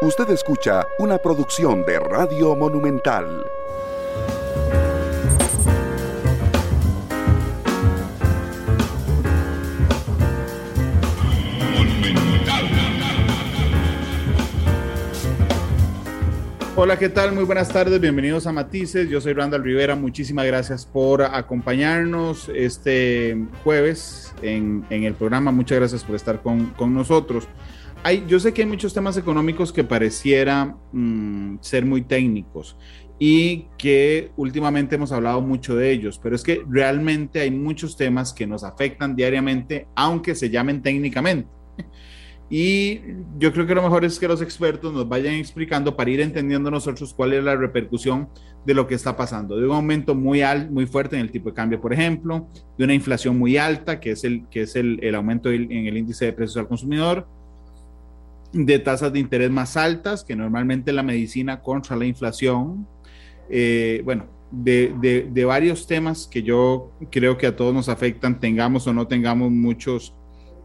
Usted escucha una producción de Radio Monumental. Hola, ¿qué tal? Muy buenas tardes, bienvenidos a Matices. Yo soy Randall Rivera, muchísimas gracias por acompañarnos este jueves en, el programa. Muchas gracias por estar con, nosotros. Hay, yo sé que hay muchos temas económicos que pareciera mm, ser muy técnicos y que últimamente hemos hablado mucho de ellos, pero es que realmente hay muchos temas que nos afectan diariamente, aunque se llamen técnicamente. Y yo creo que lo mejor es que los expertos nos vayan explicando para ir entendiendo nosotros cuál es la repercusión de lo que está pasando. De un aumento muy, alto, muy fuerte en el tipo de cambio, por ejemplo, de una inflación muy alta, que es el, que es el, el aumento en el índice de precios al consumidor, de tasas de interés más altas, que normalmente la medicina contra la inflación. Eh, bueno, de, de, de varios temas que yo creo que a todos nos afectan, tengamos o no tengamos muchos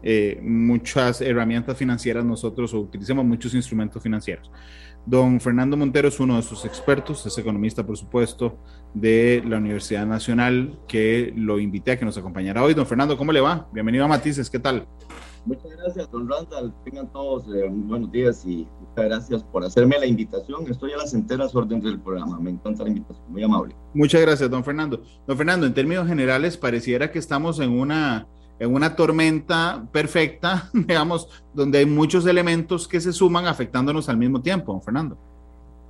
eh, muchas herramientas financieras nosotros o utilicemos muchos instrumentos financieros. Don Fernando Montero es uno de sus expertos, es economista, por supuesto, de la Universidad Nacional, que lo invité a que nos acompañara hoy. Don Fernando, ¿cómo le va? Bienvenido a Matices, ¿qué tal? Muchas gracias, don Randall. Tengan todos eh, buenos días y muchas gracias por hacerme la invitación. Estoy a las enteras órdenes del programa. Me encanta la invitación, muy amable. Muchas gracias, don Fernando. Don Fernando, en términos generales, pareciera que estamos en una en una tormenta perfecta, digamos, donde hay muchos elementos que se suman afectándonos al mismo tiempo, Fernando.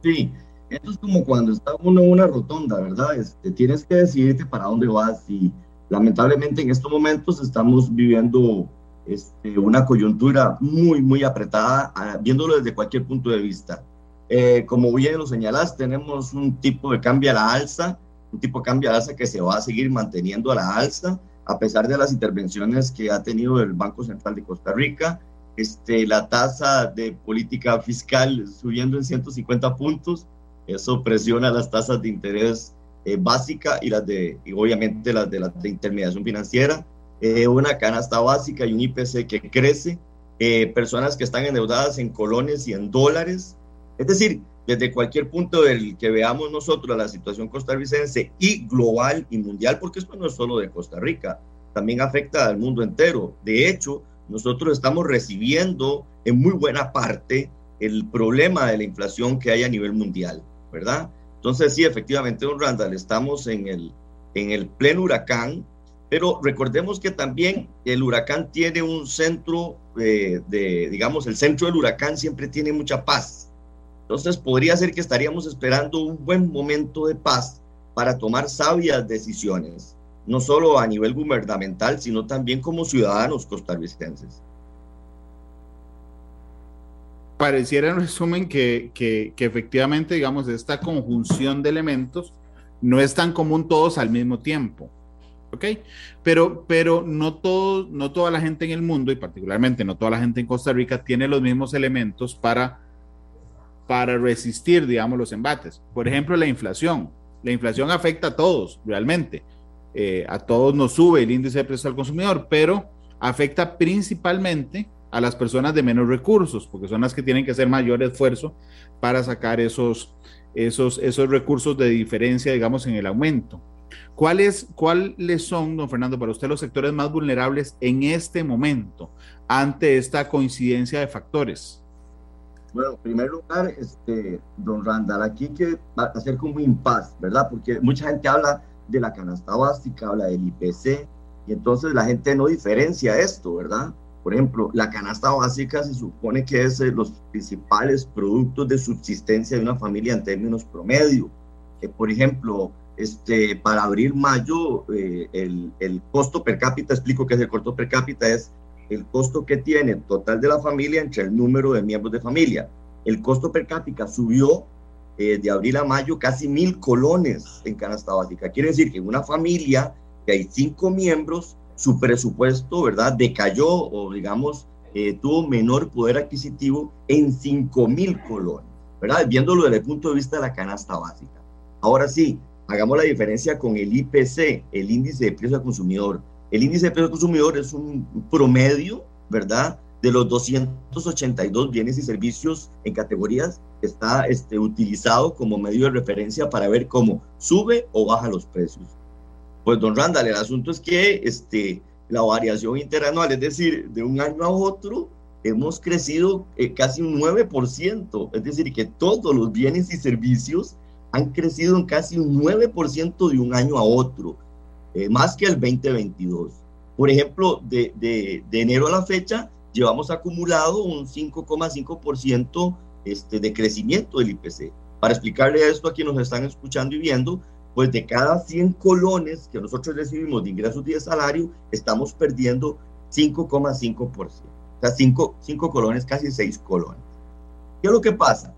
Sí, esto es como cuando está uno en una rotonda, ¿verdad? Este, tienes que decidirte para dónde vas y lamentablemente en estos momentos estamos viviendo este, una coyuntura muy, muy apretada, ah, viéndolo desde cualquier punto de vista. Eh, como bien lo señalas, tenemos un tipo de cambio a la alza, un tipo de cambio a la alza que se va a seguir manteniendo a la alza a pesar de las intervenciones que ha tenido el Banco Central de Costa Rica, este, la tasa de política fiscal subiendo en 150 puntos, eso presiona las tasas de interés eh, básica y las de, y obviamente las de la intermediación financiera, eh, una canasta básica y un IPC que crece, eh, personas que están endeudadas en colones y en dólares, es decir, desde cualquier punto del que veamos nosotros la situación costarricense y global y mundial, porque esto no es solo de Costa Rica, también afecta al mundo entero. De hecho, nosotros estamos recibiendo en muy buena parte el problema de la inflación que hay a nivel mundial, ¿verdad? Entonces, sí, efectivamente, don Randall, estamos en el, en el pleno huracán, pero recordemos que también el huracán tiene un centro eh, de, digamos, el centro del huracán siempre tiene mucha paz entonces podría ser que estaríamos esperando un buen momento de paz para tomar sabias decisiones, no solo a nivel gubernamental, sino también como ciudadanos costarricenses. Pareciera en resumen que, que, que efectivamente, digamos, esta conjunción de elementos no es tan común todos al mismo tiempo. ¿Ok? Pero, pero no, todo, no toda la gente en el mundo, y particularmente no toda la gente en Costa Rica, tiene los mismos elementos para para resistir, digamos, los embates. Por ejemplo, la inflación. La inflación afecta a todos, realmente. Eh, a todos nos sube el índice de precios al consumidor, pero afecta principalmente a las personas de menos recursos, porque son las que tienen que hacer mayor esfuerzo para sacar esos, esos, esos recursos de diferencia, digamos, en el aumento. ¿Cuáles, ¿Cuáles son, don Fernando, para usted los sectores más vulnerables en este momento ante esta coincidencia de factores? Bueno, en primer lugar, este, don Randall, aquí hay que hacer como impas, ¿verdad? Porque mucha gente habla de la canasta básica, habla del IPC, y entonces la gente no diferencia esto, ¿verdad? Por ejemplo, la canasta básica se supone que es eh, los principales productos de subsistencia de una familia en términos promedio. que por ejemplo, este, para abril-mayo, eh, el, el costo per cápita, explico qué es el costo per cápita, es el costo que tiene total de la familia entre el número de miembros de familia. El costo per cápita subió eh, de abril a mayo casi mil colones en canasta básica. Quiere decir que en una familia que hay cinco miembros, su presupuesto, ¿verdad?, decayó o, digamos, eh, tuvo menor poder adquisitivo en cinco mil colones, ¿verdad? Viéndolo desde el punto de vista de la canasta básica. Ahora sí, hagamos la diferencia con el IPC, el índice de precio al consumidor. El índice de precio del consumidor es un promedio, ¿verdad?, de los 282 bienes y servicios en categorías está este, utilizado como medio de referencia para ver cómo sube o baja los precios. Pues don Randall, el asunto es que este, la variación interanual, es decir, de un año a otro, hemos crecido eh, casi un 9%, es decir, que todos los bienes y servicios han crecido en casi un 9% de un año a otro, eh, más que el 2022. Por ejemplo, de, de, de enero a la fecha, llevamos acumulado un 5,5% este, de crecimiento del IPC. Para explicarle esto a quienes nos están escuchando y viendo, pues de cada 100 colones que nosotros recibimos de ingresos de salario, estamos perdiendo 5,5%. O sea, 5, 5 colones, casi 6 colones. ¿Qué es lo que pasa?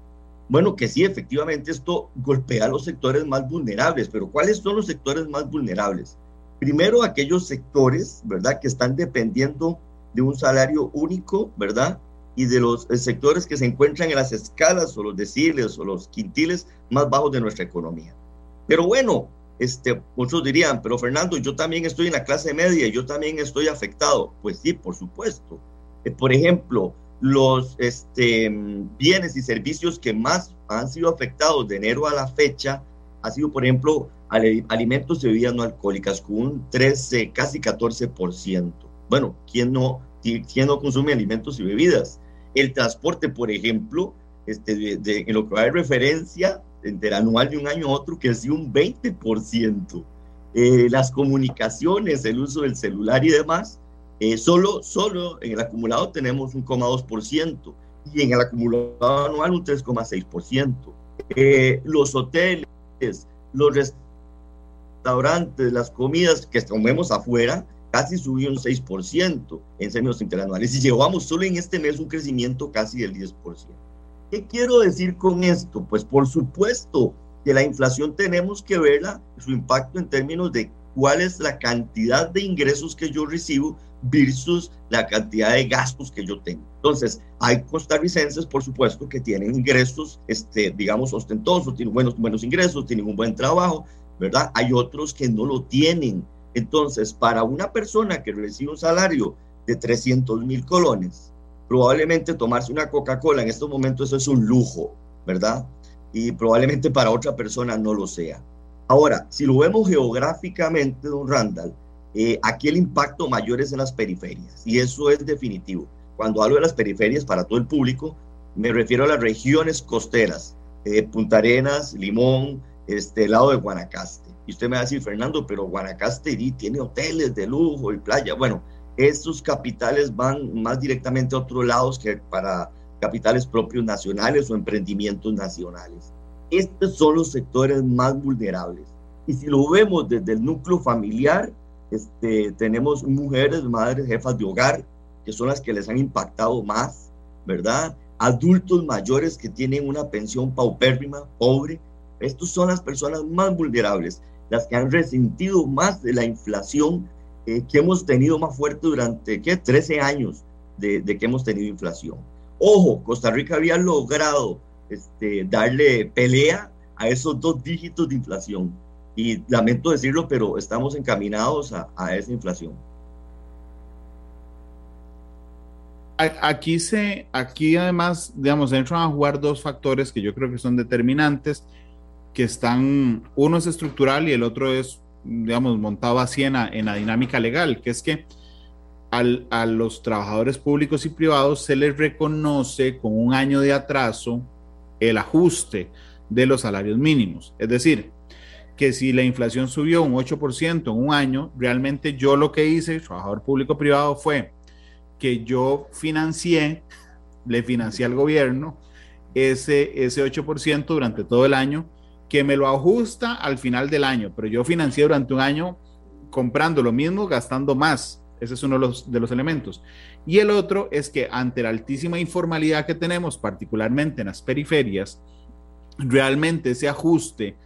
Bueno, que sí, efectivamente esto golpea a los sectores más vulnerables, pero ¿cuáles son los sectores más vulnerables? Primero, aquellos sectores, ¿verdad?, que están dependiendo de un salario único, ¿verdad? Y de los eh, sectores que se encuentran en las escalas o los deciles o los quintiles más bajos de nuestra economía. Pero bueno, este, muchos dirían, pero Fernando, yo también estoy en la clase media, yo también estoy afectado. Pues sí, por supuesto. Eh, por ejemplo, los este, bienes y servicios que más han sido afectados de enero a la fecha ha sido, por ejemplo, alimentos y bebidas no alcohólicas, con un 13, casi 14%. Bueno, ¿quién no ¿quién no consume alimentos y bebidas? El transporte, por ejemplo, este, de, en lo que de referencia interanual de un año a otro, que es un 20%. Eh, las comunicaciones, el uso del celular y demás, eh, solo, solo en el acumulado tenemos un 1,2% y en el acumulado anual un 3,6%. Eh, los hoteles, los restaurantes, las comidas que comemos afuera, casi subió un 6% en términos interanuales y llevamos solo en este mes un crecimiento casi del 10%. ¿Qué quiero decir con esto? Pues por supuesto que la inflación tenemos que verla, su impacto en términos de cuál es la cantidad de ingresos que yo recibo versus la cantidad de gastos que yo tengo. Entonces, hay costarricenses, por supuesto, que tienen ingresos, este, digamos, ostentosos, tienen buenos, buenos ingresos, tienen un buen trabajo, ¿verdad? Hay otros que no lo tienen entonces, para una persona que recibe un salario de 300 mil colones, probablemente tomarse una Coca-Cola en estos momentos eso es un lujo, ¿verdad? Y probablemente para otra persona no lo sea. Ahora, si lo vemos geográficamente, don Randall, eh, aquí el impacto mayor es en las periferias, y eso es definitivo. Cuando hablo de las periferias para todo el público, me refiero a las regiones costeras, eh, Punta Arenas, Limón, este lado de Guanacaste. Y usted me va a decir, Fernando, pero Guanacaste tiene hoteles de lujo y playa. Bueno, estos capitales van más directamente a otros lados que para capitales propios nacionales o emprendimientos nacionales. Estos son los sectores más vulnerables. Y si lo vemos desde el núcleo familiar, este, tenemos mujeres, madres, jefas de hogar, que son las que les han impactado más, ¿verdad? Adultos mayores que tienen una pensión paupérrima, pobre. Estos son las personas más vulnerables las que han resentido más de la inflación eh, que hemos tenido más fuerte durante, ¿qué? 13 años de, que hemos tenido inflación. Ojo, Costa Rica había logrado este, darle pelea a esos dos dígitos de inflación. Y lamento decirlo, pero estamos encaminados a, a esa inflación. Aquí se, aquí además, digamos, entran a jugar dos factores que yo creo que son determinantes que están, uno es estructural y el otro es, digamos, montado así en la, en la dinámica legal, que es que al, a los trabajadores públicos y privados se les reconoce con un año de atraso el ajuste de los salarios mínimos. Es decir, que si la inflación subió un 8% en un año, realmente yo lo que hice, trabajador público privado, fue que yo financié, le financié al gobierno ese, ese 8% durante todo el año que me lo ajusta al final del año, pero yo financié durante un año comprando lo mismo, gastando más. Ese es uno de los, de los elementos. Y el otro es que ante la altísima informalidad que tenemos, particularmente en las periferias, realmente ese ajuste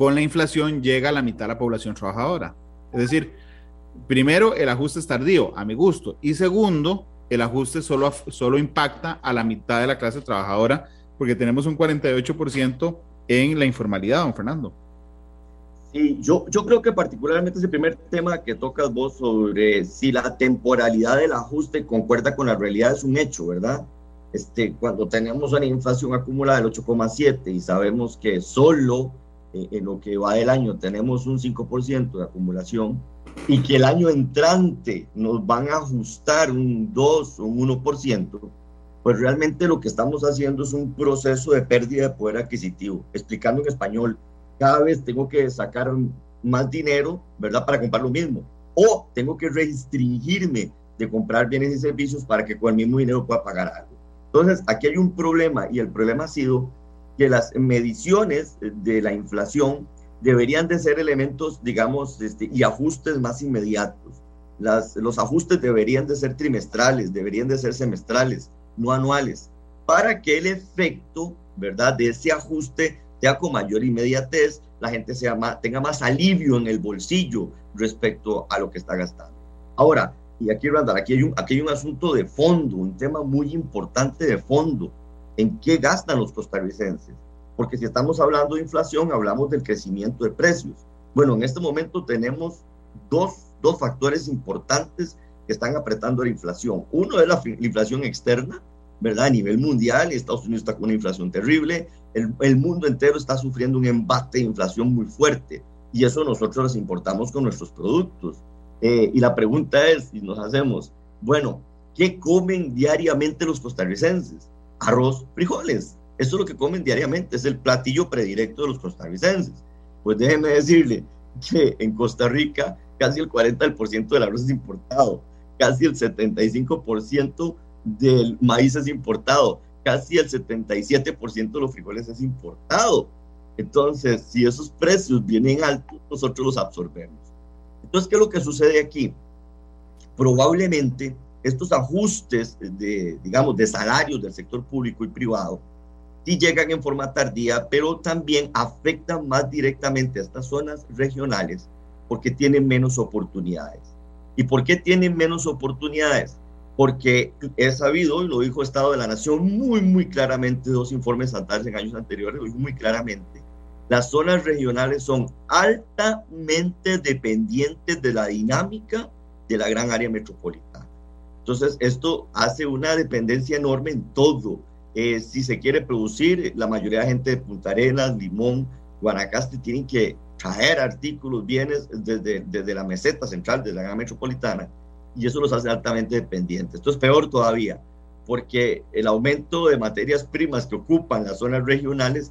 con la inflación llega a la mitad de la población trabajadora. Es decir, primero, el ajuste es tardío, a mi gusto. Y segundo, el ajuste solo, solo impacta a la mitad de la clase trabajadora, porque tenemos un 48% en la informalidad, don Fernando. Sí, yo, yo creo que particularmente ese primer tema que tocas vos sobre si la temporalidad del ajuste concuerda con la realidad es un hecho, ¿verdad? Este, cuando tenemos una inflación acumulada del 8,7 y sabemos que solo en lo que va del año tenemos un 5% de acumulación y que el año entrante nos van a ajustar un 2 o un 1%, pues realmente lo que estamos haciendo es un proceso de pérdida de poder adquisitivo. Explicando en español, cada vez tengo que sacar más dinero, ¿verdad?, para comprar lo mismo. O tengo que restringirme de comprar bienes y servicios para que con el mismo dinero pueda pagar algo. Entonces, aquí hay un problema y el problema ha sido que las mediciones de la inflación deberían de ser elementos, digamos, este, y ajustes más inmediatos. Las, los ajustes deberían de ser trimestrales, deberían de ser semestrales, no anuales, para que el efecto, ¿verdad?, de ese ajuste sea con mayor inmediatez, la gente sea más, tenga más alivio en el bolsillo respecto a lo que está gastando. Ahora, y aquí, Randall, aquí hay, un, aquí hay un asunto de fondo, un tema muy importante de fondo. ¿En qué gastan los costarricenses? Porque si estamos hablando de inflación, hablamos del crecimiento de precios. Bueno, en este momento tenemos dos, dos factores importantes que están apretando la inflación. Uno es la, la inflación externa, ¿verdad? A nivel mundial, Estados Unidos está con una inflación terrible, el, mundo entero está sufriendo un embate de inflación muy fuerte y eso nosotros les importamos con nuestros productos. Eh, y la pregunta es, y nos hacemos, bueno, ¿qué comen diariamente los costarricenses? Arroz, frijoles. Eso es lo que comen diariamente, es el platillo predilecto de los costarricenses. Pues déjeme decirle que en Costa Rica casi el 40% del arroz es importado, casi el 75% del maíz es importado, casi el 77% de los frijoles es importado. Entonces, si esos precios vienen altos, nosotros los absorbemos. Entonces, ¿qué es lo que sucede aquí? Probablemente estos ajustes de, digamos, de salarios del sector público y privado, sí llegan en forma tardía, pero también afectan más directamente a estas zonas regionales porque tienen menos oportunidades. ¿Y por qué tienen menos oportunidades? Porque he sabido, y lo dijo Estado de la Nación muy, muy claramente, dos informes anteriores en años anteriores, lo dijo muy claramente, las zonas regionales son altamente dependientes de la dinámica de la gran área metropolitana. Entonces, esto hace una dependencia enorme en todo. Eh, si se quiere producir, la mayoría de gente de Punta Arenas, Limón, Guanacaste tienen que traer artículos, bienes desde, desde la meseta central de la gran metropolitana y eso los hace altamente dependientes. Esto es peor todavía, porque el aumento de materias primas que ocupan las zonas regionales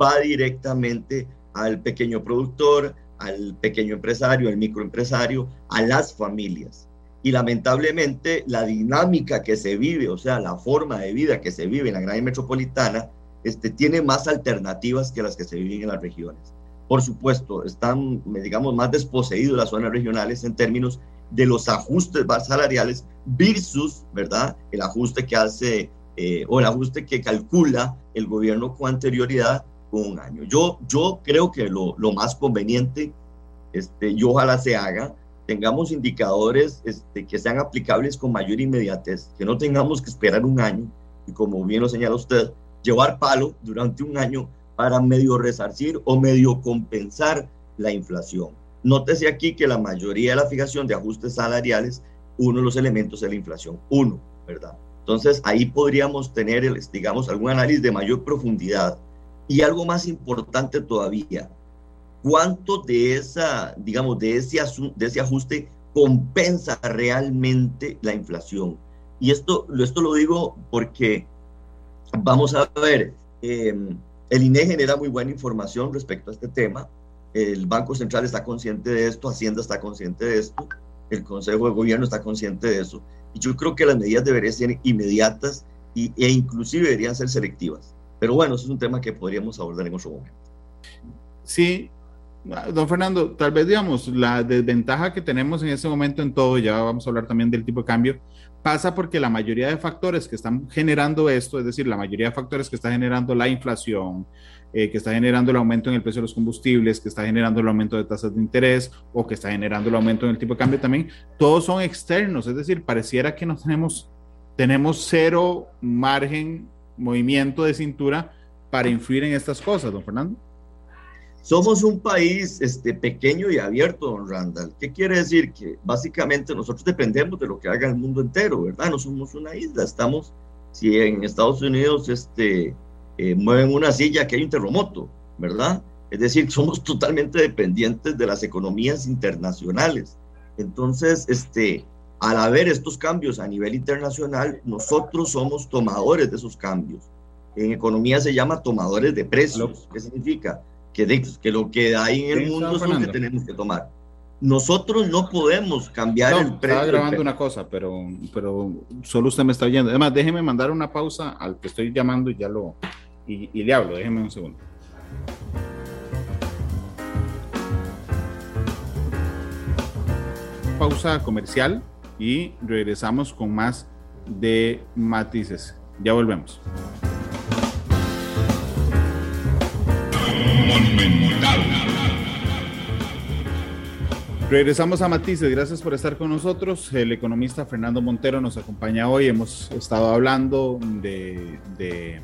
va directamente al pequeño productor, al pequeño empresario, al microempresario, a las familias. Y lamentablemente la dinámica que se vive, o sea, la forma de vida que se vive en la gran metropolitana, este, tiene más alternativas que las que se viven en las regiones. Por supuesto, están, digamos, más desposeídos las zonas regionales en términos de los ajustes salariales versus, ¿verdad?, el ajuste que hace eh, o el ajuste que calcula el gobierno con anterioridad un año. Yo, yo creo que lo, lo más conveniente, este, y ojalá se haga, tengamos indicadores este, que sean aplicables con mayor inmediatez, que no tengamos que esperar un año y como bien lo señala usted, llevar palo durante un año para medio resarcir o medio compensar la inflación. Nótese aquí que la mayoría de la fijación de ajustes salariales, uno de los elementos es la inflación, uno, ¿verdad? Entonces ahí podríamos tener, digamos, algún análisis de mayor profundidad y algo más importante todavía, ¿cuánto de esa, digamos, de ese, de ese ajuste compensa realmente la inflación? Y esto, esto lo digo porque vamos a ver, em, el INE genera muy buena información respecto a este tema, el Banco Central está consciente de esto, Hacienda está consciente de esto, el Consejo de Gobierno está consciente de eso, y yo creo que las medidas deberían ser inmediatas y, e inclusive deberían ser selectivas. Pero bueno, eso es un tema que podríamos abordar en otro momento. Sí, don Fernando, tal vez digamos, la desventaja que tenemos en este momento en todo, ya vamos a hablar también del tipo de cambio, pasa porque la mayoría de factores que están generando esto, es decir, la mayoría de factores que está generando la inflación, eh, que está generando el aumento en el precio de los combustibles, que está generando el aumento de tasas de interés o que está generando el aumento en el tipo de cambio también, todos son externos, es decir, pareciera que no tenemos, tenemos cero margen movimiento de cintura para influir en estas cosas, don Fernando? Somos un país este, pequeño y abierto, don Randall. ¿Qué quiere decir? Que básicamente nosotros dependemos de lo que haga el mundo entero, ¿verdad? No somos una isla, estamos, si en Estados Unidos este, eh, mueven una silla, que hay un terremoto, ¿verdad? Es decir, somos totalmente dependientes de las economías internacionales. Entonces, este, al haber estos cambios a nivel internacional, nosotros somos tomadores de esos cambios. En economía se llama tomadores de precios. ¿Qué significa? Que, que lo que hay en el mundo es lo que tenemos que tomar. Nosotros no podemos cambiar el precio. Estaba grabando una cosa, pero, pero solo usted me está oyendo. Además, déjeme mandar una pausa al que estoy llamando y ya lo. Y, y le hablo, déjeme un segundo. Pausa comercial y regresamos con más de matices. Ya volvemos. Regresamos a Matices, gracias por estar con nosotros. El economista Fernando Montero nos acompaña hoy. Hemos estado hablando de,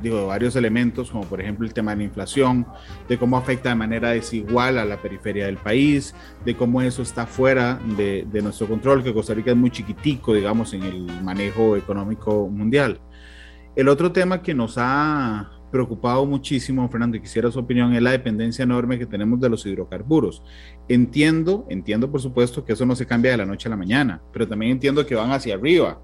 digo, varios elementos, como por ejemplo el tema de la inflación, de cómo afecta de manera desigual a la periferia del país, de cómo eso está fuera de, de nuestro control, que Costa Rica es muy chiquitico, digamos, en el manejo económico mundial. El otro tema que nos ha preocupado muchísimo, Fernando, y quisiera su opinión, es la dependencia enorme que tenemos de los hidrocarburos. Entiendo, entiendo por supuesto que eso no se cambia de la noche a la mañana, pero también entiendo que van hacia arriba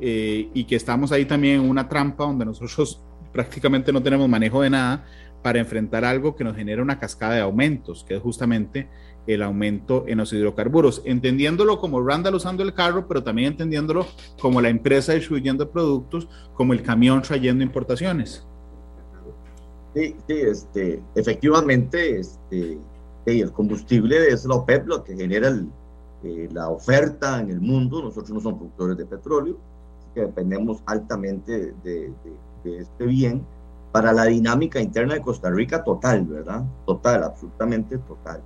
eh, y que estamos ahí también en una trampa donde nosotros prácticamente no tenemos manejo de nada para enfrentar algo que nos genera una cascada de aumentos, que es justamente el aumento en los hidrocarburos, entendiéndolo como Randall usando el carro, pero también entendiéndolo como la empresa distribuyendo productos, como el camión trayendo importaciones. Sí, sí, este, efectivamente, este, el combustible es la OPEP lo que genera eh, la oferta en el mundo. Nosotros no somos productores de petróleo, así que dependemos altamente de, este bien para la dinámica interna de Costa Rica total, ¿verdad? Total, absolutamente total.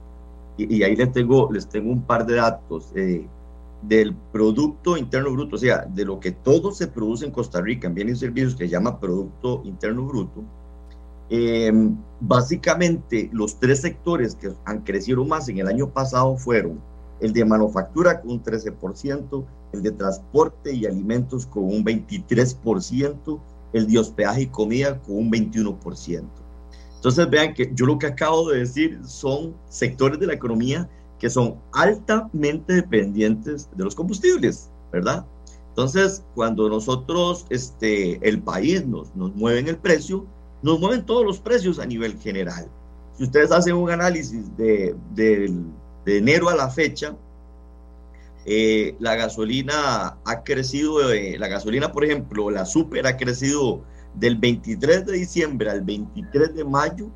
Y, ahí les tengo, les tengo un par de datos. Eh, del Producto Interno Bruto, o sea, de lo que todo se produce en Costa Rica en bienes y servicios que se llama Producto Interno Bruto, eh, básicamente, los tres sectores que han crecido más en el año pasado fueron el de manufactura con un 13%, el de transporte y alimentos con un 23%, el de hospedaje y comida con un 21%. Entonces vean que yo lo que acabo de decir son sectores de la economía que son altamente dependientes de los combustibles, ¿verdad? Entonces, cuando nosotros, este, el país nos, nos mueve en el precio, nos mueven todos los precios a nivel general. Si ustedes hacen un análisis de, enero a la fecha, eh, la gasolina ha crecido, eh, la gasolina, por ejemplo, la super ha crecido del 23 de diciembre al 23 de mayo,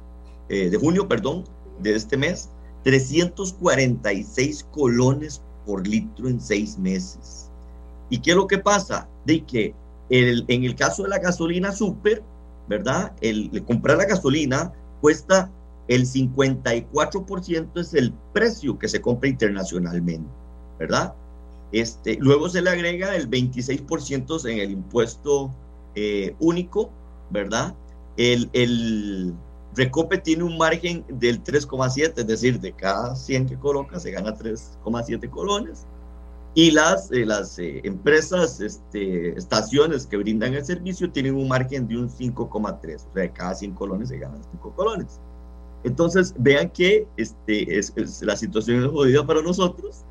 eh, de junio, perdón, de este mes, 346 colones por litro en seis meses. ¿Y qué es lo que pasa? De que el, en el caso de la gasolina super, ¿verdad? El, comprar la gasolina cuesta el 54% es el precio que se compra internacionalmente, ¿verdad? Este, luego se le agrega el 26% en el impuesto eh, único, ¿verdad? El, el, Recope tiene un margen del 3,7, es decir, de cada 100 que coloca se gana 3,7 colones y las, eh, las eh, empresas, este, estaciones que brindan el servicio tienen un margen de un 5,3, o sea, de cada 100 colones se ganan 5 colones. Entonces, vean que este, es, la situación es jodida para nosotros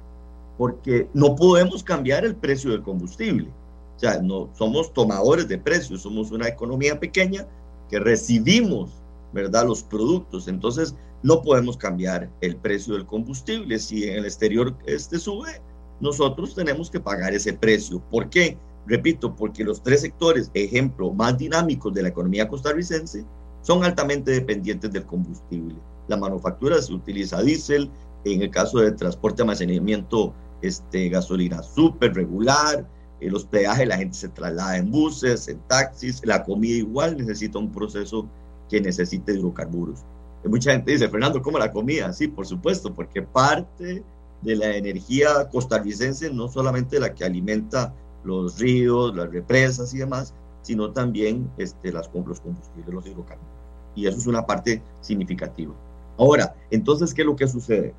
porque no podemos cambiar el precio del combustible. O sea, no somos tomadores de precios, somos una economía pequeña que recibimos, ¿verdad?, los productos. Entonces, no podemos cambiar el precio del combustible. Si en el exterior este sube, nosotros tenemos que pagar ese precio. ¿Por qué? Repito, porque los tres sectores, ejemplo, más dinámicos de la economía costarricense son altamente dependientes del combustible. La manufactura se utiliza diésel, en el caso de transporte, almacenamiento, este, gasolina súper regular, en los peajes la gente se traslada en buses, en taxis, la comida igual necesita un proceso que necesite hidrocarburos. Y mucha gente dice, Fernando, ¿cómo la comida? Sí, por supuesto, porque parte de la energía costarricense, no solamente la que alimenta los ríos, las represas y demás, sino también este, las, los combustibles, los hidrocarburos. Y eso es una parte significativa. Ahora, entonces, ¿qué es lo que sucede?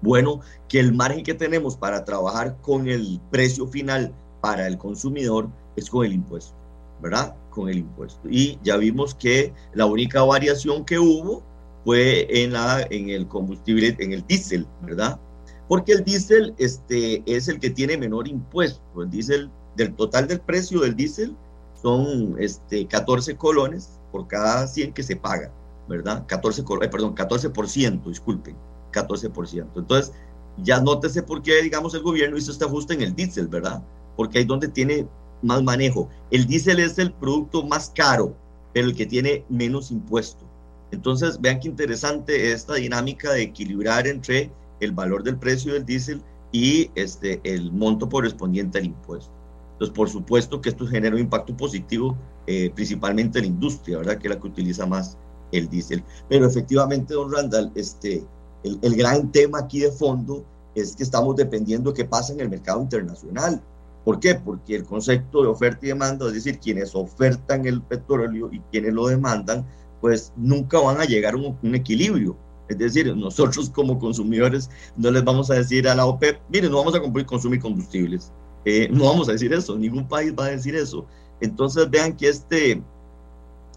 Bueno, que el margen que tenemos para trabajar con el precio final para el consumidor es con el impuesto, ¿verdad? Con el impuesto. Y ya vimos que la única variación que hubo fue en, la, en el combustible, en el diésel, ¿verdad? Porque el diésel este, es el que tiene menor impuesto. El diésel, del total del precio del diésel, son este, 14 colones por cada 100 que se paga, ¿verdad? 14, eh, perdón, 14%, disculpen, 14%. Entonces, ya nótese por qué, digamos, el gobierno hizo este ajuste en el diésel, ¿verdad? Porque ahí donde tiene más manejo. El diésel es el producto más caro, pero el que tiene menos impuesto. Entonces, vean qué interesante esta dinámica de equilibrar entre el valor del precio del diésel y este, el monto correspondiente al impuesto. Entonces, por supuesto que esto genera un impacto positivo, eh, principalmente en la industria, ¿verdad? Que es la que utiliza más el diésel. Pero efectivamente, don Randall, este, el, el, gran tema aquí de fondo es que estamos dependiendo de qué pasa en el mercado internacional. ¿Por qué? Porque el concepto de oferta y demanda, es decir, quienes ofertan el petróleo y quienes lo demandan, pues nunca van a llegar a un, equilibrio. Es decir, nosotros como consumidores no les vamos a decir a la OPEP, miren, no vamos a consumir combustibles. Eh, no vamos a decir eso, ningún país va a decir eso. Entonces vean que este,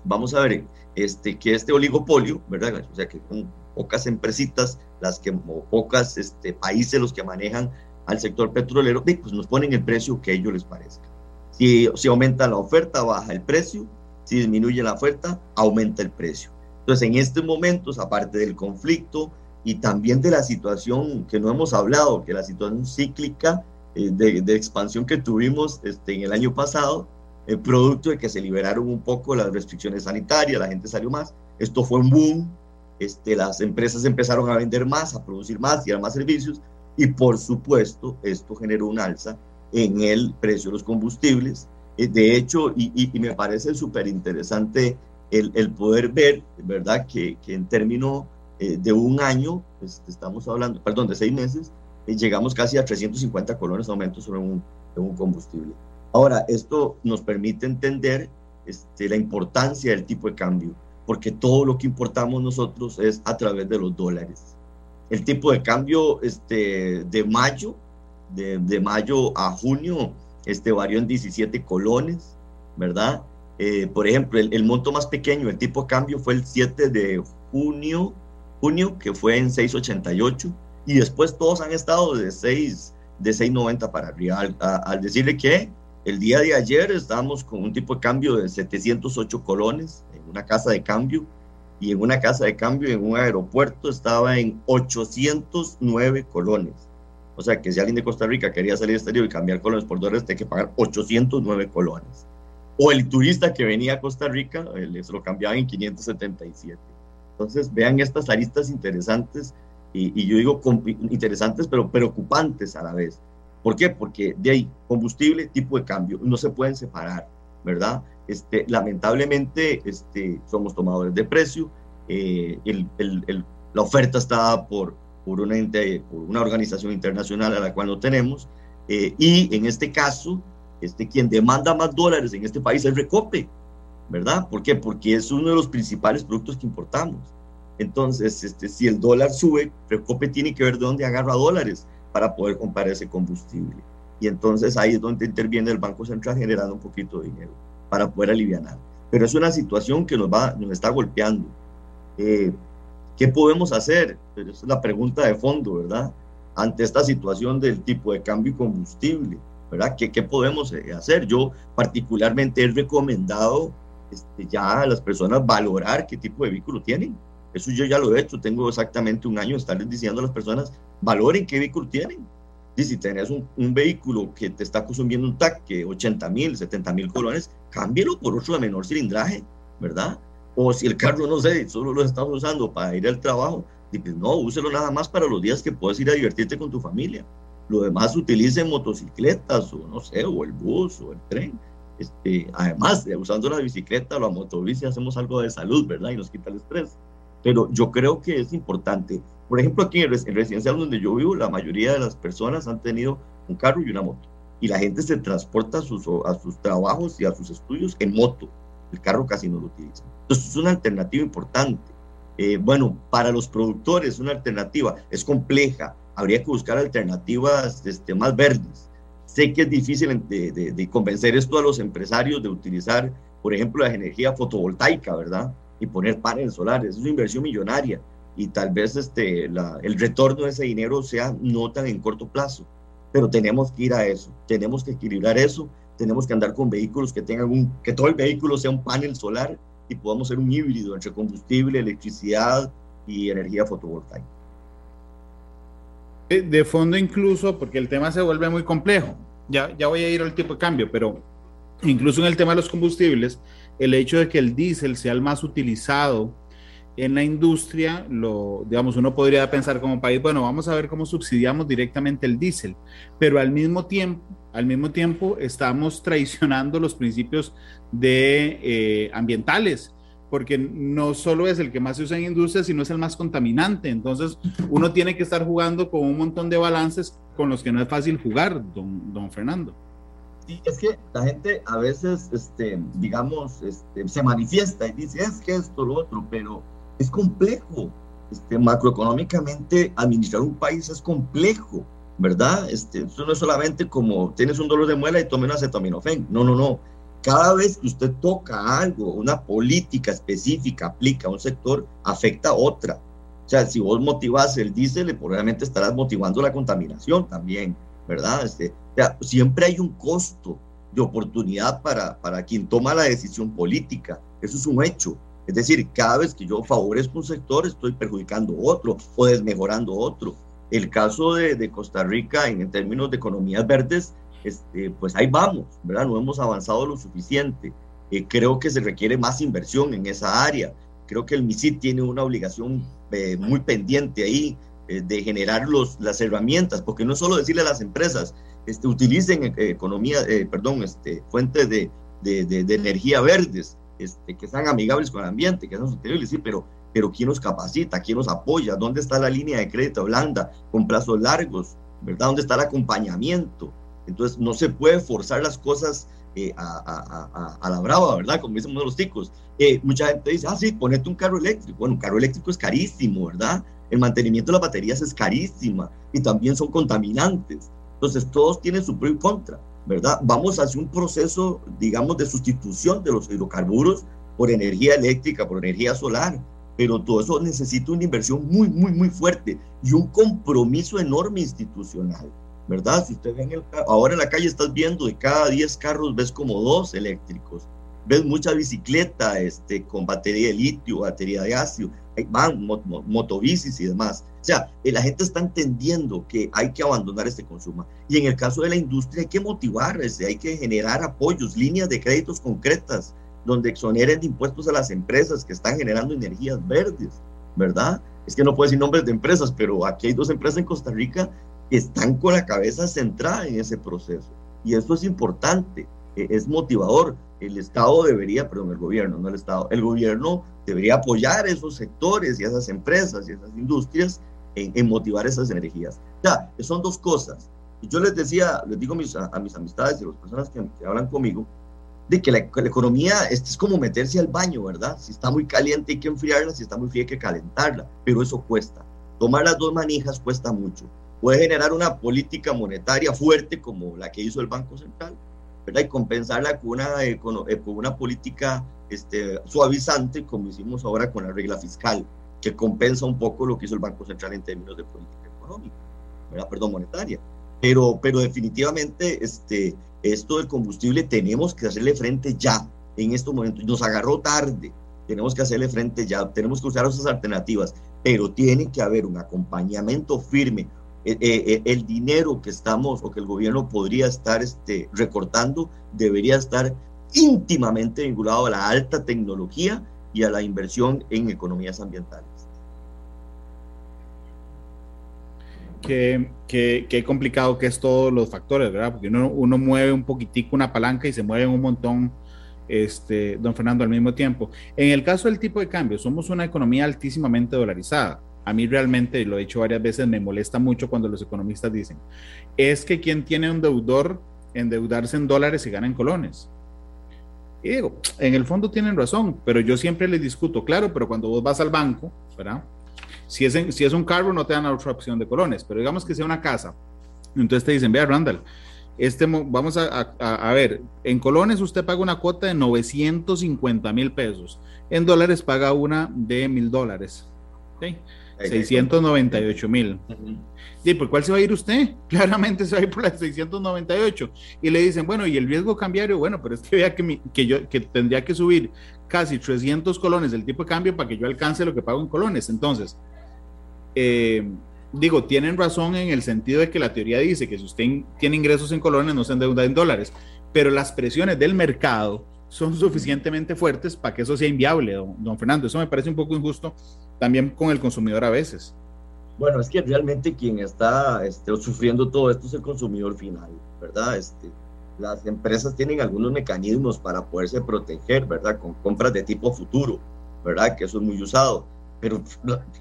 vamos a ver, este, que este oligopolio, ¿verdad? O sea, que son pocas empresitas, las que, o pocas este, países los que manejan al sector petrolero, pues nos ponen el precio que a ellos les parezca. Si, si aumenta la oferta, baja el precio, si disminuye la oferta, aumenta el precio. Entonces, en estos momentos, aparte del conflicto y también de la situación que no hemos hablado, que la situación cíclica eh, de, expansión que tuvimos este, en el año pasado, el producto de que se liberaron un poco las restricciones sanitarias, la gente salió más, esto fue un boom, este, las empresas empezaron a vender más, a producir más y a más servicios, y por supuesto esto generó un alza en el precio de los combustibles, eh, de hecho, y, me parece súper interesante el, poder ver, ¿verdad? Que, que en términos eh, de un año, pues, estamos hablando, perdón, de seis meses, eh, llegamos casi a 350 colones de aumento sobre un, un, combustible. Ahora, esto nos permite entender este, la importancia del tipo de cambio, porque todo lo que importamos nosotros es a través de los dólares. El tipo de cambio este, de mayo, de, de mayo a junio, este varió en 17 colones, ¿verdad? Eh, por ejemplo, el, monto más pequeño, el tipo de cambio fue el 7 de junio, junio que fue en 6.88, y después todos han estado de 6, de 6.90 para arriba, al, decirle que el día de ayer estábamos con un tipo de cambio de 708 colones en una casa de cambio, y en una casa de cambio en un aeropuerto estaba en 809 colones. O sea que si alguien de Costa Rica quería salir exterior y cambiar colones por dólares, tiene que pagar 809 colones. O el turista que venía a Costa Rica, eh, les lo cambiaba en 577. Entonces, vean estas aristas interesantes, y, y yo digo interesantes, pero preocupantes a la vez. ¿Por qué? Porque de ahí, combustible, tipo de cambio, no se pueden separar, ¿verdad? Este, lamentablemente, este, somos tomadores de precio, eh, el, el, la oferta está por, por una, por una organización internacional a la cual no tenemos, eh, y en este caso, este, quien demanda más dólares en este país es Recope, ¿verdad? ¿Por qué? Porque es uno de los principales productos que importamos. Entonces, este, si el dólar sube, Recope tiene que ver de dónde agarra dólares para poder comprar ese combustible. Y entonces ahí es donde interviene el Banco Central generando un poquito de dinero para poder aliviar. Pero es una situación que nos, va, nos está golpeando. Eh, ¿Qué podemos hacer? Esa es la pregunta de fondo, ¿verdad? Ante esta situación del tipo de cambio y combustible, ¿verdad? ¿Qué, qué podemos eh, hacer? Yo particularmente he recomendado este, ya a las personas valorar qué tipo de vehículo tienen. Eso yo ya lo he hecho, tengo exactamente un año de estarles diciendo a las personas, valoren qué vehículo tienen. Y si tenés un, un vehículo que te está consumiendo un TAC que 80 mil, 70 mil colones, cámbielo por otro de menor cilindraje, ¿verdad? O si el carro, no sé, solo lo estás usando para ir al trabajo, pues no, úselo nada más para los días que puedes ir a divertirte con tu familia. Lo demás utilice motocicletas o no sé, o el bus o el tren. Este, además, usando la bicicleta o la motobici hacemos algo de salud, ¿verdad? Y nos quita el estrés. Pero yo creo que es importante. Por ejemplo, aquí en el residencial donde yo vivo, la mayoría de las personas han tenido un carro y una moto. Y la gente se transporta a sus, a sus trabajos y a sus estudios en moto. El carro casi no lo utiliza. Entonces es una alternativa importante. Eh, bueno, para los productores una alternativa es compleja, habría que buscar alternativas este, más verdes. Sé que es difícil de, convencer esto a los empresarios de utilizar, por ejemplo, la energía fotovoltaica, ¿verdad? Y poner paneles solares. Es una inversión millonaria y tal vez este, el retorno de ese dinero sea no tan en corto plazo. Pero tenemos que ir a eso, tenemos que equilibrar eso, tenemos que andar con vehículos que tengan un, que todo el vehículo sea un panel solar y podamos ser un híbrido entre combustible, electricidad y energía fotovoltaica. De fondo incluso, porque el tema se vuelve muy complejo. Ya, ya voy a ir al tipo de cambio, pero incluso en el tema de los combustibles, el hecho de que el diésel sea el más utilizado en la industria, lo, digamos, uno podría pensar como país, bueno, vamos a ver cómo subsidiamos directamente el diésel, pero al mismo tiempo, al mismo tiempo estamos traicionando los principios de eh, ambientales, porque no solo es el que más se usa en industria, sino es el más contaminante. Entonces, uno tiene que estar jugando con un montón de balances con los que no es fácil jugar, don, don Fernando. Sí, es que la gente a veces, este, digamos, este, se manifiesta y dice, es que esto, lo otro, pero es complejo. Este, macroeconómicamente, administrar un país es complejo. ¿verdad? Este, eso no es solamente como tienes un dolor de muela y tome un acetaminofén. No, no, no. Cada vez que usted toca algo, una política específica aplica a un sector, afecta a otra. O sea, si vos motivas el diésel, probablemente estarás motivando la contaminación también, ¿verdad? Este, o sea, siempre hay un costo de oportunidad para, para quien toma la decisión política. Eso es un hecho. Es decir, cada vez que yo favorezco un sector, estoy perjudicando otro o desmejorando otro. El caso de, Costa Rica en, términos de economías verdes, este, pues ahí vamos, ¿verdad? No hemos avanzado lo suficiente. Eh, creo que se requiere más inversión en esa área. Creo que el MISID tiene una obligación eh, muy pendiente ahí eh, de generar las herramientas, porque no es solo decirle a las empresas, este, utilicen economía, perdón, este, fuentes de, de, energía verdes, este, que sean amigables con el ambiente, que sean sostenibles, sí, pero pero ¿quién nos capacita? ¿Quién nos apoya? ¿Dónde está la línea de crédito blanda con plazos largos? ¿Verdad? ¿Dónde está el acompañamiento? Entonces, no se puede forzar las cosas eh, a, a, la brava, ¿verdad? Como dicen los ticos. Eh, mucha gente dice, ah, sí, ponete un carro eléctrico. Bueno, un carro eléctrico es carísimo, ¿verdad? El mantenimiento de las baterías es carísima y también son contaminantes. Entonces, todos tienen su pro y contra, ¿verdad? Vamos hacia un proceso, digamos, de sustitución de los hidrocarburos por energía eléctrica, por energía solar pero todo eso necesita una inversión muy, muy, muy fuerte y un compromiso enorme institucional, ¿verdad? Si usted ve en el, ahora en la calle estás viendo de cada 10 carros ves como dos eléctricos, ves mucha bicicleta este, con batería de litio, batería de ácido, van motobicis y demás. O sea, eh, la gente está entendiendo que hay que abandonar este consumo. Y en el caso de la industria hay que motivar, hay que generar apoyos, líneas de créditos concretas, donde exoneren de impuestos a las empresas que están generando energías verdes, ¿verdad? Es que no puedo decir nombres de empresas, pero aquí hay dos empresas en Costa Rica que están con la cabeza centrada en ese proceso. Y eso es importante, e, es motivador. El Estado debería, perdón, el gobierno, no el Estado, el gobierno debería apoyar esos sectores y esas empresas y esas industrias en, motivar esas energías. Ya, son dos cosas. Yo les decía, les digo a mis, a mis amistades y a las personas que, que hablan conmigo, de que la, economía este, es como meterse al baño, ¿verdad? Si está muy caliente hay que enfriarla, si está muy fría hay que calentarla, pero eso cuesta. Tomar las dos manijas cuesta mucho. Puede generar una política monetaria fuerte como la que hizo el Banco Central, ¿verdad? Y compensarla con una, eh, con, una política este, suavizante como hicimos ahora con la regla fiscal, que compensa un poco lo que hizo el Banco Central en términos de política económica, ¿verdad? Perdón, monetaria. Pero, pero definitivamente este, esto del combustible tenemos que hacerle frente ya, en estos momentos. Nos agarró tarde, tenemos que hacerle frente ya, tenemos que usar esas alternativas, pero tiene que haber un acompañamiento firme. Eh, eh, eh, el dinero que estamos o que el gobierno podría estar este, recortando debería estar íntimamente vinculado a la alta tecnología y a la inversión en economías ambientales. qué, qué, complicado que es todos los factores, ¿verdad? Porque uno, uno mueve un poquitico una palanca y se mueven un montón, este, don Fernando, al mismo tiempo. En el caso del tipo de cambio, somos una economía altísimamente dolarizada. A mí realmente, y lo he dicho varias veces, me molesta mucho cuando los economistas dicen, es que quien tiene un deudor, endeudarse en dólares y gana en colones. Y digo, en el fondo tienen razón, pero yo siempre les discuto, claro, pero cuando vos vas al banco, ¿verdad? Si es, si es un carro, no te dan otra opción de colones, pero digamos que sea una casa. Entonces te dicen, vea, Randall, este, vamos a, a, ver, en colones usted paga una cuota de 950 mil pesos, en dólares paga una de mil dólares. ¿sí? 698 mil. ¿Y por cuál se va a ir usted? Claramente se va a ir por las 698. Y le dicen, bueno, ¿y el riesgo cambiario? Bueno, pero es que vea que, que yo que tendría que subir casi 300 colones del tipo de cambio para que yo alcance lo que pago en colones. Entonces, eh, digo, tienen razón en el sentido de que la teoría dice que si usted tiene ingresos en colones, no se endeuda en dólares, pero las presiones del mercado son suficientemente fuertes para que eso sea inviable, don, Fernando. Eso me parece un poco injusto también con el consumidor a veces. Bueno, es que realmente quien está este, sufriendo todo esto es el consumidor final, ¿verdad? Este, las empresas tienen algunos mecanismos para poderse proteger, ¿verdad? Con compras de tipo futuro, ¿verdad? Que eso es muy usado, pero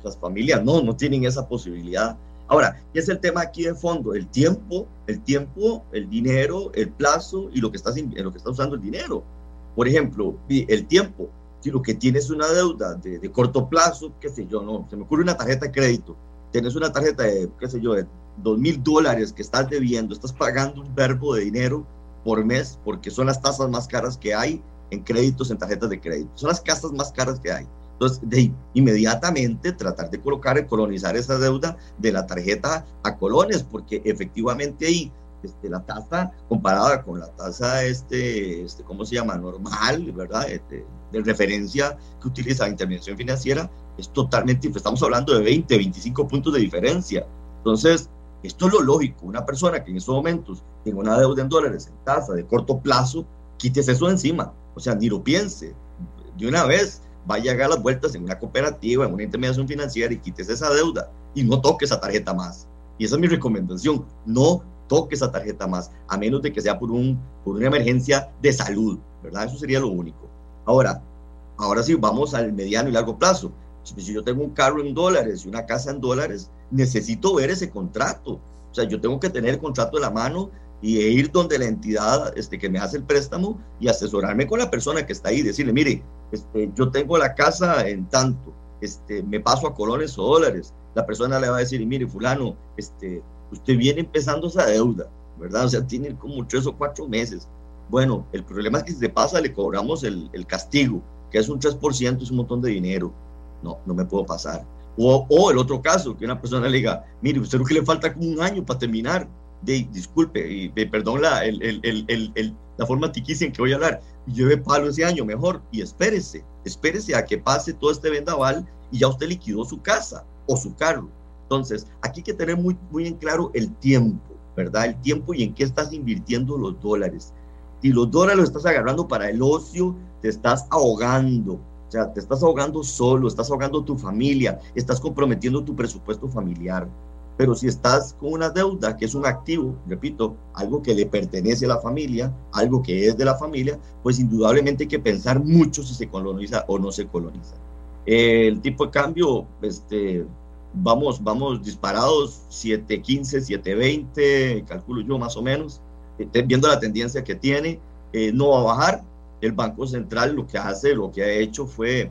las familias no, no tienen esa posibilidad. Ahora, ¿qué es el tema aquí de fondo? El tiempo, el tiempo, el dinero, el plazo y lo que estás, lo que está usando el dinero. Por ejemplo, el tiempo. Si lo que tienes una deuda de, corto plazo, qué sé yo, no, se me ocurre una tarjeta de crédito. Tienes una tarjeta de, qué sé yo, de dos mil dólares que estás debiendo, estás pagando un verbo de dinero por mes porque son las tasas más caras que hay en créditos, en tarjetas de crédito. Son las casas más caras que hay. Entonces, de inmediatamente tratar de colocar, colonizar esa deuda de la tarjeta a colones, porque efectivamente ahí este, la tasa comparada con la tasa, este, este, ¿cómo se llama? Normal, ¿verdad? Este, de referencia que utiliza la intervención financiera, es totalmente, estamos hablando de 20, 25 puntos de diferencia. Entonces, esto es lo lógico. Una persona que en estos momentos tiene una deuda en dólares en tasa de corto plazo, quítese eso encima. O sea, ni lo piense. De una vez, vaya a dar las vueltas en una cooperativa, en una intermediación financiera y quítese esa deuda y no toque esa tarjeta más. Y esa es mi recomendación. No toque esa tarjeta más, a menos de que sea por, un, por una emergencia de salud, ¿verdad? Eso sería lo único. Ahora, ahora sí, vamos al mediano y largo plazo. Si yo tengo un carro en dólares y una casa en dólares, necesito ver ese contrato. O sea, yo tengo que tener el contrato en la mano y ir donde la entidad este, que me hace el préstamo y asesorarme con la persona que está ahí, decirle, mire, este, yo tengo la casa en tanto, este, me paso a colones o dólares. La persona le va a decir, mire, fulano, este, usted viene empezando esa deuda, ¿verdad? O sea, tiene como tres o cuatro meses. Bueno, el problema es que si se pasa le cobramos el, el castigo, que es un 3%, es un montón de dinero. No, no me puedo pasar. O, o, el otro caso, que una persona le diga, mire, usted lo que le falta como un año para terminar. De, disculpe, y perdón la, el, el, la forma tiquísima en que voy a hablar, lleve palo ese año mejor y espérese, espérese a que pase todo este vendaval y ya usted liquidó su casa o su carro entonces, aquí hay que tener muy, muy en claro el tiempo, ¿verdad? El tiempo y en qué estás invirtiendo los dólares. Si los dólares los estás agarrando para el ocio, te estás ahogando. O sea, te estás ahogando solo, estás ahogando tu familia, estás comprometiendo tu presupuesto familiar. Pero si estás con una deuda, que es un activo, repito, algo que le pertenece a la familia, algo que es de la familia, pues indudablemente hay que pensar mucho si se coloniza o no se coloniza. El tipo de cambio, este, vamos, vamos disparados 7.15, 7.20, calculo yo más o menos, viendo la tendencia que tiene, eh, no va a bajar. El Banco Central lo que hace, lo que ha hecho fue,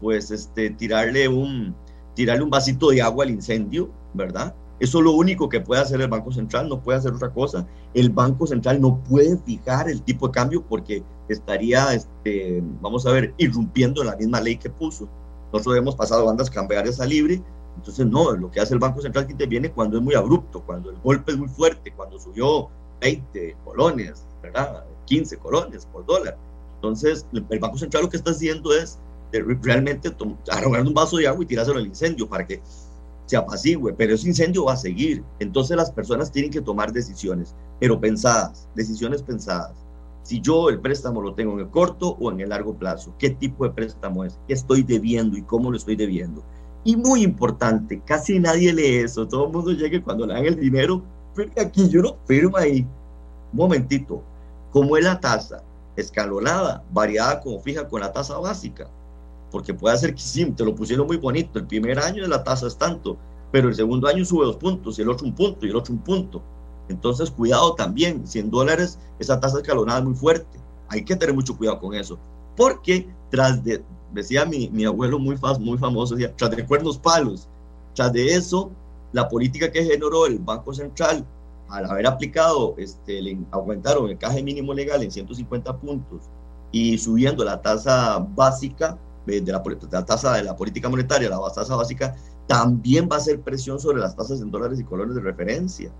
pues, este, tirarle un, tirarle un vasito de agua al incendio, ¿verdad? Eso es lo único que puede hacer el Banco Central, no puede hacer otra cosa. El Banco Central no puede fijar el tipo de cambio porque estaría, este, vamos a ver, irrumpiendo en la misma ley que puso. Nosotros hemos pasado bandas cambiarias a libre entonces, no, lo que hace el Banco Central que interviene cuando es muy abrupto, cuando el golpe es muy fuerte, cuando subió 20 colones, ¿verdad? 15 colones por dólar. Entonces, el Banco Central lo que está haciendo es realmente agarrar un vaso de agua y tirárselo al incendio para que se apacigüe, pero ese incendio va a seguir. Entonces las personas tienen que tomar decisiones, pero pensadas, decisiones pensadas. Si yo el préstamo lo tengo en el corto o en el largo plazo, ¿qué tipo de préstamo es? ¿Qué estoy debiendo y cómo lo estoy debiendo? Y muy importante, casi nadie lee eso. Todo el mundo llega cuando le dan el dinero, firma aquí, yo no firmo ahí. Un momentito, ¿cómo es la tasa? Escalonada, variada como fija con la tasa básica. Porque puede ser que sí, te lo pusieron muy bonito. El primer año de la tasa es tanto, pero el segundo año sube dos puntos, y el otro un punto, y el otro un punto. Entonces, cuidado también, 100 dólares, esa tasa escalonada es muy fuerte. Hay que tener mucho cuidado con eso, porque tras de, decía mi, mi abuelo muy, muy famoso, decía, tras de cuernos palos, tras de eso, la política que generó el Banco Central al haber aplicado, este, le aumentaron el caje mínimo legal en 150 puntos y subiendo la tasa básica de la, la tasa de la política monetaria, la tasa básica, también va a ser presión sobre las tasas en dólares y colones de referencia.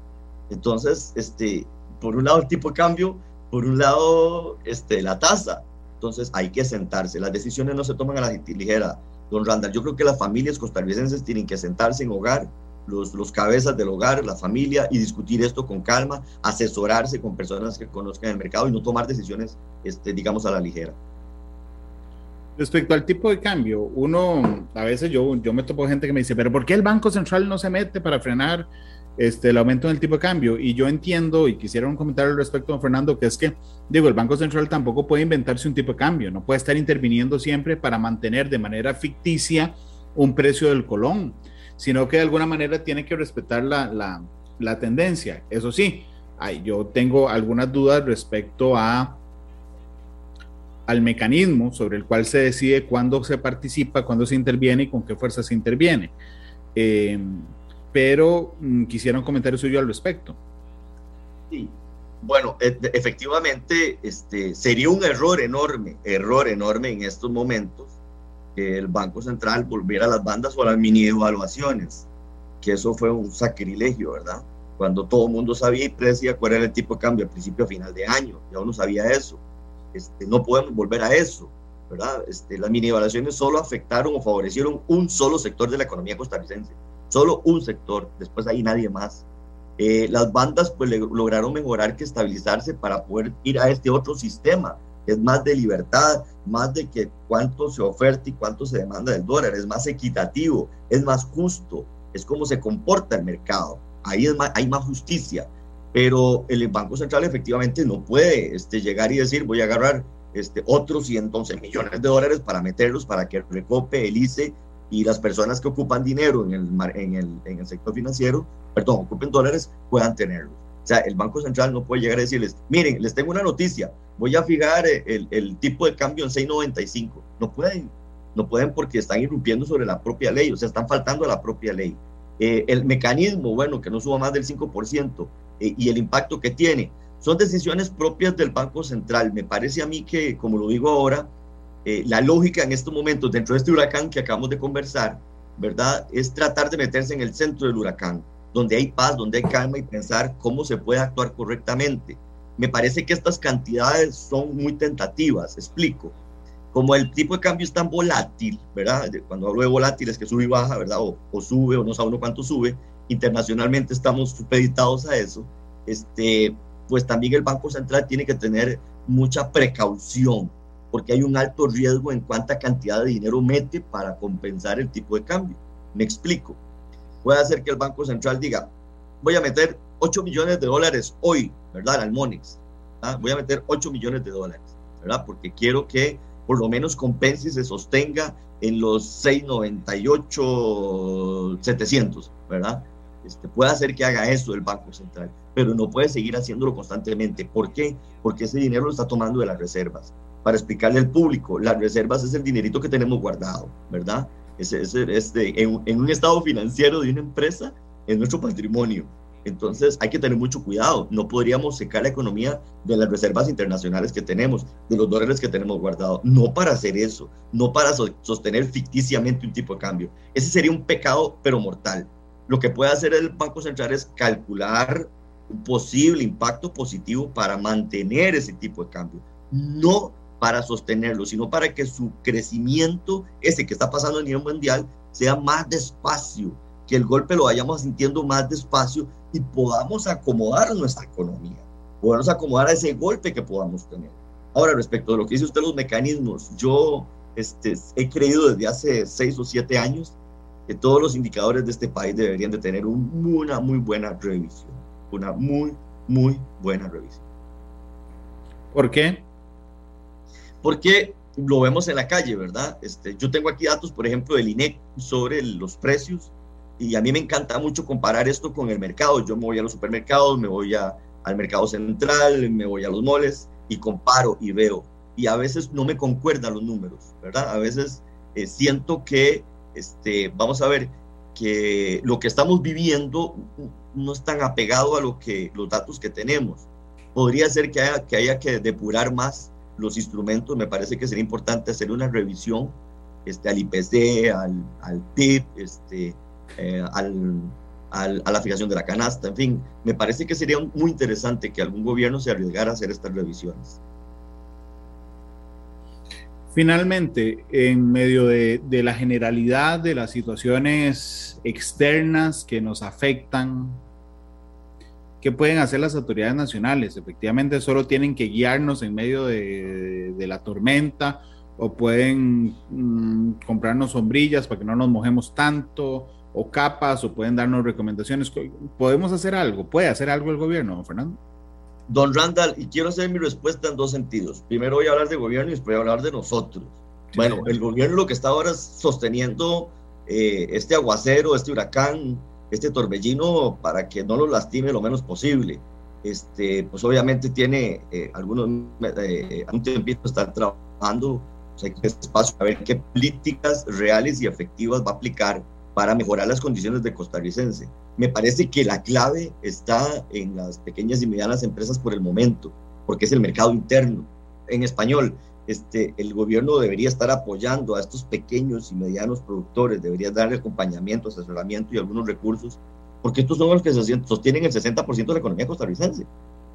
Entonces, este, por un lado el tipo de cambio, por un lado este, la tasa. Entonces hay que sentarse. Las decisiones no se toman a la ligera. Don Randall, yo creo que las familias costarricenses tienen que sentarse en hogar los, los cabezas del hogar, la familia, y discutir esto con calma, asesorarse con personas que conozcan el mercado y no tomar decisiones, este, digamos, a la ligera. Respecto al tipo de cambio, uno, a veces yo, yo me topo gente que me dice, pero ¿por qué el Banco Central no se mete para frenar este, el aumento en el tipo de cambio? Y yo entiendo, y quisiera un comentario al respecto, don Fernando, que es que, digo, el Banco Central tampoco puede inventarse un tipo de cambio, no puede estar interviniendo siempre para mantener de manera ficticia un precio del colón sino que de alguna manera tiene que respetar la, la, tendencia. Eso sí, yo tengo algunas dudas respecto a al mecanismo sobre el cual se decide cuándo se participa, cuándo se interviene y con qué fuerza se interviene. Em, pero mm, quisiera un comentario suyo al respecto. Sí, bueno, e, efectivamente, este, sería un error enorme, error enorme en estos momentos el Banco Central volviera a las bandas o a las mini evaluaciones, que eso fue un sacrilegio, ¿verdad? Cuando todo el mundo sabía y predecía cuál era el tipo de cambio al principio a final de año, ya uno sabía eso. Este, no podemos volver a eso, ¿verdad? Este, las mini evaluaciones solo afectaron o favorecieron un solo sector de la economía costarricense, solo un sector, después ahí nadie más. Eh, las bandas pues lograron mejorar que estabilizarse para poder ir a este otro sistema es más de libertad, más de que cuánto se oferta y cuánto se demanda del dólar, es más equitativo, es más justo, es como se comporta el mercado, ahí es hay más justicia, pero el Banco Central efectivamente no puede este, llegar y decir voy a agarrar este, otros 111 millones de dólares para meterlos para que recope el ICE y las personas que ocupan dinero en el, en el, en el sector financiero, perdón, ocupen dólares, puedan tenerlos. O sea, el Banco Central no puede llegar a decirles, miren, les tengo una noticia, voy a fijar el, el tipo de cambio en 6.95. No pueden, no pueden porque están irrumpiendo sobre la propia ley, o sea, están faltando a la propia ley. Eh, el mecanismo, bueno, que no suba más del 5% eh, y el impacto que tiene, son decisiones propias del Banco Central. Me parece a mí que, como lo digo ahora, eh, la lógica en estos momentos, dentro de este huracán que acabamos de conversar, ¿verdad? Es tratar de meterse en el centro del huracán, donde hay paz, donde hay calma y pensar cómo se puede actuar correctamente me parece que estas cantidades son muy tentativas, explico. Como el tipo de cambio es tan volátil, ¿verdad? Cuando hablo de volátil es que sube y baja, ¿verdad? O, sube o no sabe uno cuánto sube. Internacionalmente estamos supeditados a eso. Este, pues también el Banco Central tiene que tener mucha precaución, porque hay un alto riesgo en cuánta cantidad de dinero mete para compensar el tipo de cambio. Me explico. Puede hacer que el Banco Central diga, voy a meter 8 millones de dólares hoy, ¿verdad? Al Monix. Voy a meter 8 millones de dólares, ¿verdad? Porque quiero que por lo menos compense y se sostenga en los 698, 700, ¿verdad? Este, puede hacer que haga eso el Banco Central, pero no puede seguir haciéndolo constantemente. ¿Por qué? Porque ese dinero lo está tomando de las reservas. Para explicarle al público, las reservas es el dinerito que tenemos guardado, ¿verdad? Es, es, en, en un estado financiero de una empresa, es nuestro patrimonio entonces hay que tener mucho cuidado. No podríamos secar la economía de las reservas internacionales que tenemos, de los dólares que tenemos guardados. No para hacer eso, no para sostener ficticiamente un tipo de cambio. Ese sería un pecado, pero mortal. Lo que puede hacer el Banco Central es calcular un posible impacto positivo para mantener ese tipo de cambio. No para sostenerlo, sino para que su crecimiento, ese que está pasando a nivel mundial, sea más despacio, que el golpe lo vayamos sintiendo más despacio y podamos acomodar nuestra economía, podamos acomodar a ese golpe que podamos tener. Ahora, respecto de lo que dice usted, los mecanismos, yo este, he creído desde hace seis o siete años que todos los indicadores de este país deberían de tener una muy buena revisión, una muy, muy buena revisión. ¿Por qué? Porque lo vemos en la calle, ¿verdad? Este, yo tengo aquí datos, por ejemplo, del INEC sobre los precios y a mí me encanta mucho comparar esto con el mercado. Yo me voy a los supermercados, me voy a, al mercado central, me voy a los moles y comparo y veo. Y a veces no me concuerdan los números, ¿verdad? A veces eh, siento que, este, vamos a ver, que lo que estamos viviendo no es tan apegado a lo que, los datos que tenemos. Podría ser que haya que, haya que depurar más los instrumentos. Me parece que sería importante hacer una revisión este, al IPC, al, al PIB, este, eh, al, a la fijación de la canasta, en fin, me parece que sería muy interesante que algún gobierno se arriesgara a hacer estas revisiones. Finalmente, en medio de, de, la generalidad de las situaciones externas que nos afectan, ¿qué pueden hacer las autoridades nacionales? Efectivamente, solo tienen que guiarnos en medio de, de la tormenta o pueden mmm, comprarnos sombrillas para que no nos mojemos tanto o capas o pueden darnos recomendaciones. ¿Podemos hacer algo? ¿Puede hacer algo el gobierno, don Fernando? Don Randall, y quiero hacer mi respuesta en dos sentidos. Primero voy a hablar de gobierno y después voy a hablar de nosotros. Sí, bueno, el gobierno lo que está ahora es sosteniendo eh, este aguacero, este huracán, este torbellino para que no lo lastime lo menos posible. Este, pues obviamente tiene eh, algunos, eh, un tiempito estar trabajando, o sea, que espacio a ver qué políticas reales y efectivas va a aplicar para mejorar las condiciones de costarricense. Me parece que la clave está en las pequeñas y medianas empresas por el momento, porque es el mercado interno. En español, este, el gobierno debería estar apoyando a estos pequeños y medianos productores, debería darle acompañamiento, asesoramiento y algunos recursos, porque estos son los que sostienen el 60% de la economía costarricense.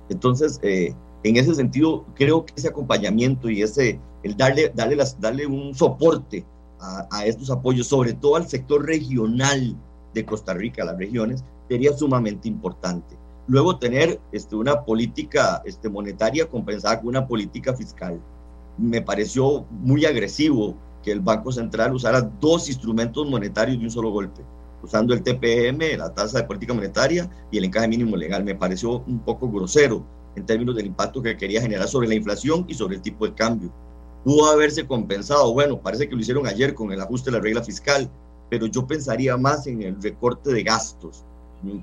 Entonces, eh, en ese sentido, creo que ese acompañamiento y ese, el darle, darle, las, darle un soporte a, a, estos apoyos, sobre todo al sector regional de Costa Rica, las regiones, sería sumamente importante. Luego tener este, una política este, monetaria compensada con una política fiscal. Me pareció muy agresivo que el Banco Central usara dos instrumentos monetarios de un solo golpe, usando el TPM, la tasa de política monetaria y el encaje mínimo legal. Me pareció un poco grosero en términos del impacto que quería generar sobre la inflación y sobre el tipo de cambio pudo haberse compensado. Bueno, parece que lo hicieron ayer con el ajuste de la regla fiscal, pero yo pensaría más en el recorte de gastos,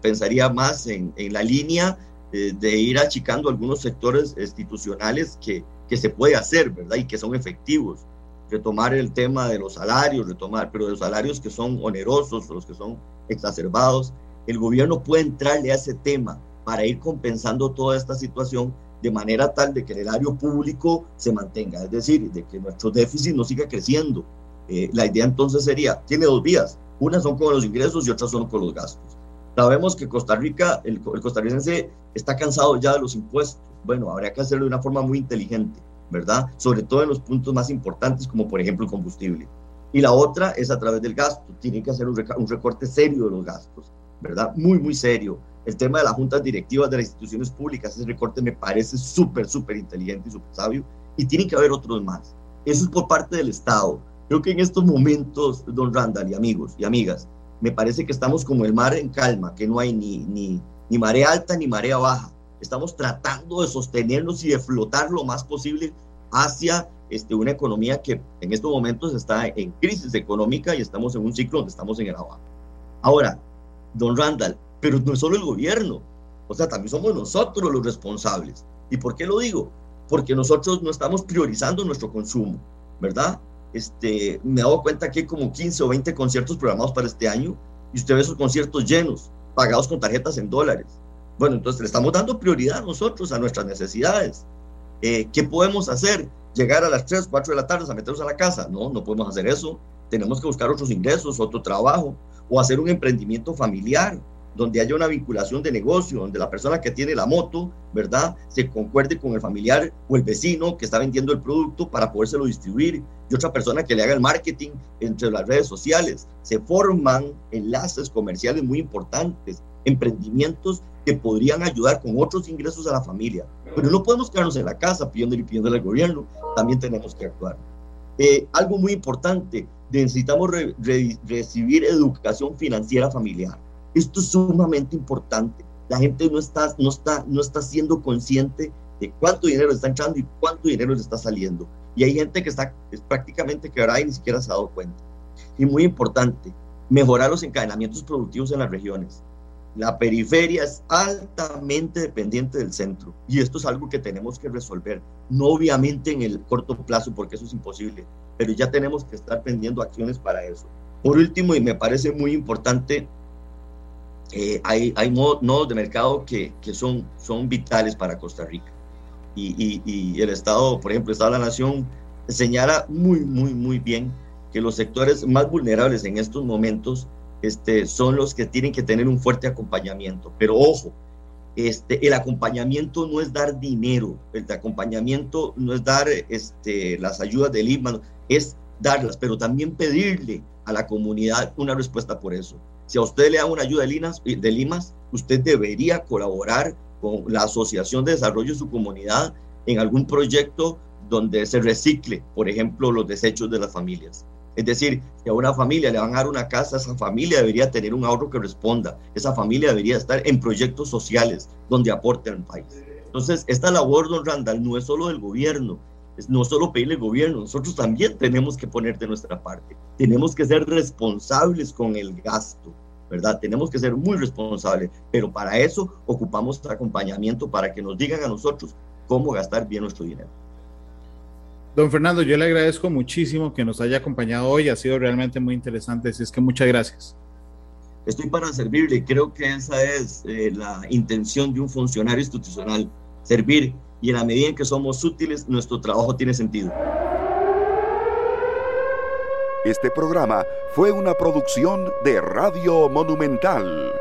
pensaría más en, en la línea de, de, ir achicando algunos sectores institucionales que, que se puede hacer, ¿verdad? Y que son efectivos. Retomar el tema de los salarios, retomar, pero de los salarios que son onerosos, los que son exacerbados, el gobierno puede entrarle a ese tema para ir compensando toda esta situación de manera tal de que el erario público se mantenga, es decir, de que nuestro déficit no siga creciendo. Eh, la idea entonces sería, tiene dos vías, unas son con los ingresos y otras son con los gastos. Sabemos que Costa Rica, el, el costarricense está cansado ya de los impuestos. Bueno, habría que hacerlo de una forma muy inteligente, ¿verdad? Sobre todo en los puntos más importantes, como por ejemplo el combustible. Y la otra es a través del gasto. Tiene que hacer un, un recorte serio de los gastos, ¿verdad? Muy, muy serio el tema de las juntas directivas de las instituciones públicas, ese recorte me parece súper, súper inteligente y súper sabio, y tiene que haber otros más. Eso es por parte del Estado. Creo que en estos momentos, don Randall y amigos y amigas, me parece que estamos como el mar en calma, que no hay ni, ni, ni marea alta ni marea baja. Estamos tratando de sostenernos y de flotar lo más posible hacia este, una economía que en estos momentos está en crisis económica y estamos en un ciclo donde estamos en el abajo. Ahora, don Randall, pero no es solo el gobierno, o sea, también somos nosotros los responsables. ¿Y por qué lo digo? Porque nosotros no estamos priorizando nuestro consumo, ¿verdad? Este, me he dado cuenta que hay como 15 o 20 conciertos programados para este año y usted ve esos conciertos llenos, pagados con tarjetas en dólares. Bueno, entonces le estamos dando prioridad a nosotros, a nuestras necesidades. Eh, ¿Qué podemos hacer? ¿Llegar a las 3, 4 de la tarde a meternos a la casa? No, no podemos hacer eso. Tenemos que buscar otros ingresos, otro trabajo o hacer un emprendimiento familiar donde haya una vinculación de negocio, donde la persona que tiene la moto, ¿verdad?, se concuerde con el familiar o el vecino que está vendiendo el producto para podérselo distribuir y otra persona que le haga el marketing entre las redes sociales. Se forman enlaces comerciales muy importantes, emprendimientos que podrían ayudar con otros ingresos a la familia. Pero no podemos quedarnos en la casa pidiéndole y pidiéndole al gobierno, también tenemos que actuar. Eh, algo muy importante, necesitamos re, re, recibir educación financiera familiar esto es sumamente importante. La gente no está, no está, no está siendo consciente de cuánto dinero está entrando y cuánto dinero le está saliendo. Y hay gente que está es prácticamente quebrada y ni siquiera se ha dado cuenta. Y muy importante, mejorar los encadenamientos productivos en las regiones. La periferia es altamente dependiente del centro y esto es algo que tenemos que resolver, no obviamente en el corto plazo porque eso es imposible, pero ya tenemos que estar pendiendo acciones para eso. Por último, y me parece muy importante, eh, hay, hay nodos de mercado que, que, son, son vitales para Costa Rica. Y, y, el Estado, por ejemplo, el Estado de la Nación señala muy, muy, muy bien que los sectores más vulnerables en estos momentos este, son los que tienen que tener un fuerte acompañamiento. Pero ojo, este, el acompañamiento no es dar dinero, el acompañamiento no es dar este, las ayudas del IMA, es darlas, pero también pedirle a la comunidad una respuesta por eso. Si a usted le da una ayuda de, de Limas, usted debería colaborar con la Asociación de Desarrollo de su comunidad en algún proyecto donde se recicle, por ejemplo, los desechos de las familias. Es decir, si a una familia le van a dar una casa, esa familia debería tener un ahorro que responda. Esa familia debería estar en proyectos sociales donde aporte al país. Entonces, esta labor, don Randall, no es solo del gobierno, no solo pedirle al gobierno, nosotros también tenemos que poner de nuestra parte. Tenemos que ser responsables con el gasto, ¿verdad? Tenemos que ser muy responsables, pero para eso ocupamos acompañamiento para que nos digan a nosotros cómo gastar bien nuestro dinero. Don Fernando, yo le agradezco muchísimo que nos haya acompañado hoy, ha sido realmente muy interesante, así es que muchas gracias. Estoy para servirle, creo que esa es eh, la intención de un funcionario institucional, servir y en la medida en que somos útiles, nuestro trabajo tiene sentido. Este programa fue una producción de Radio Monumental.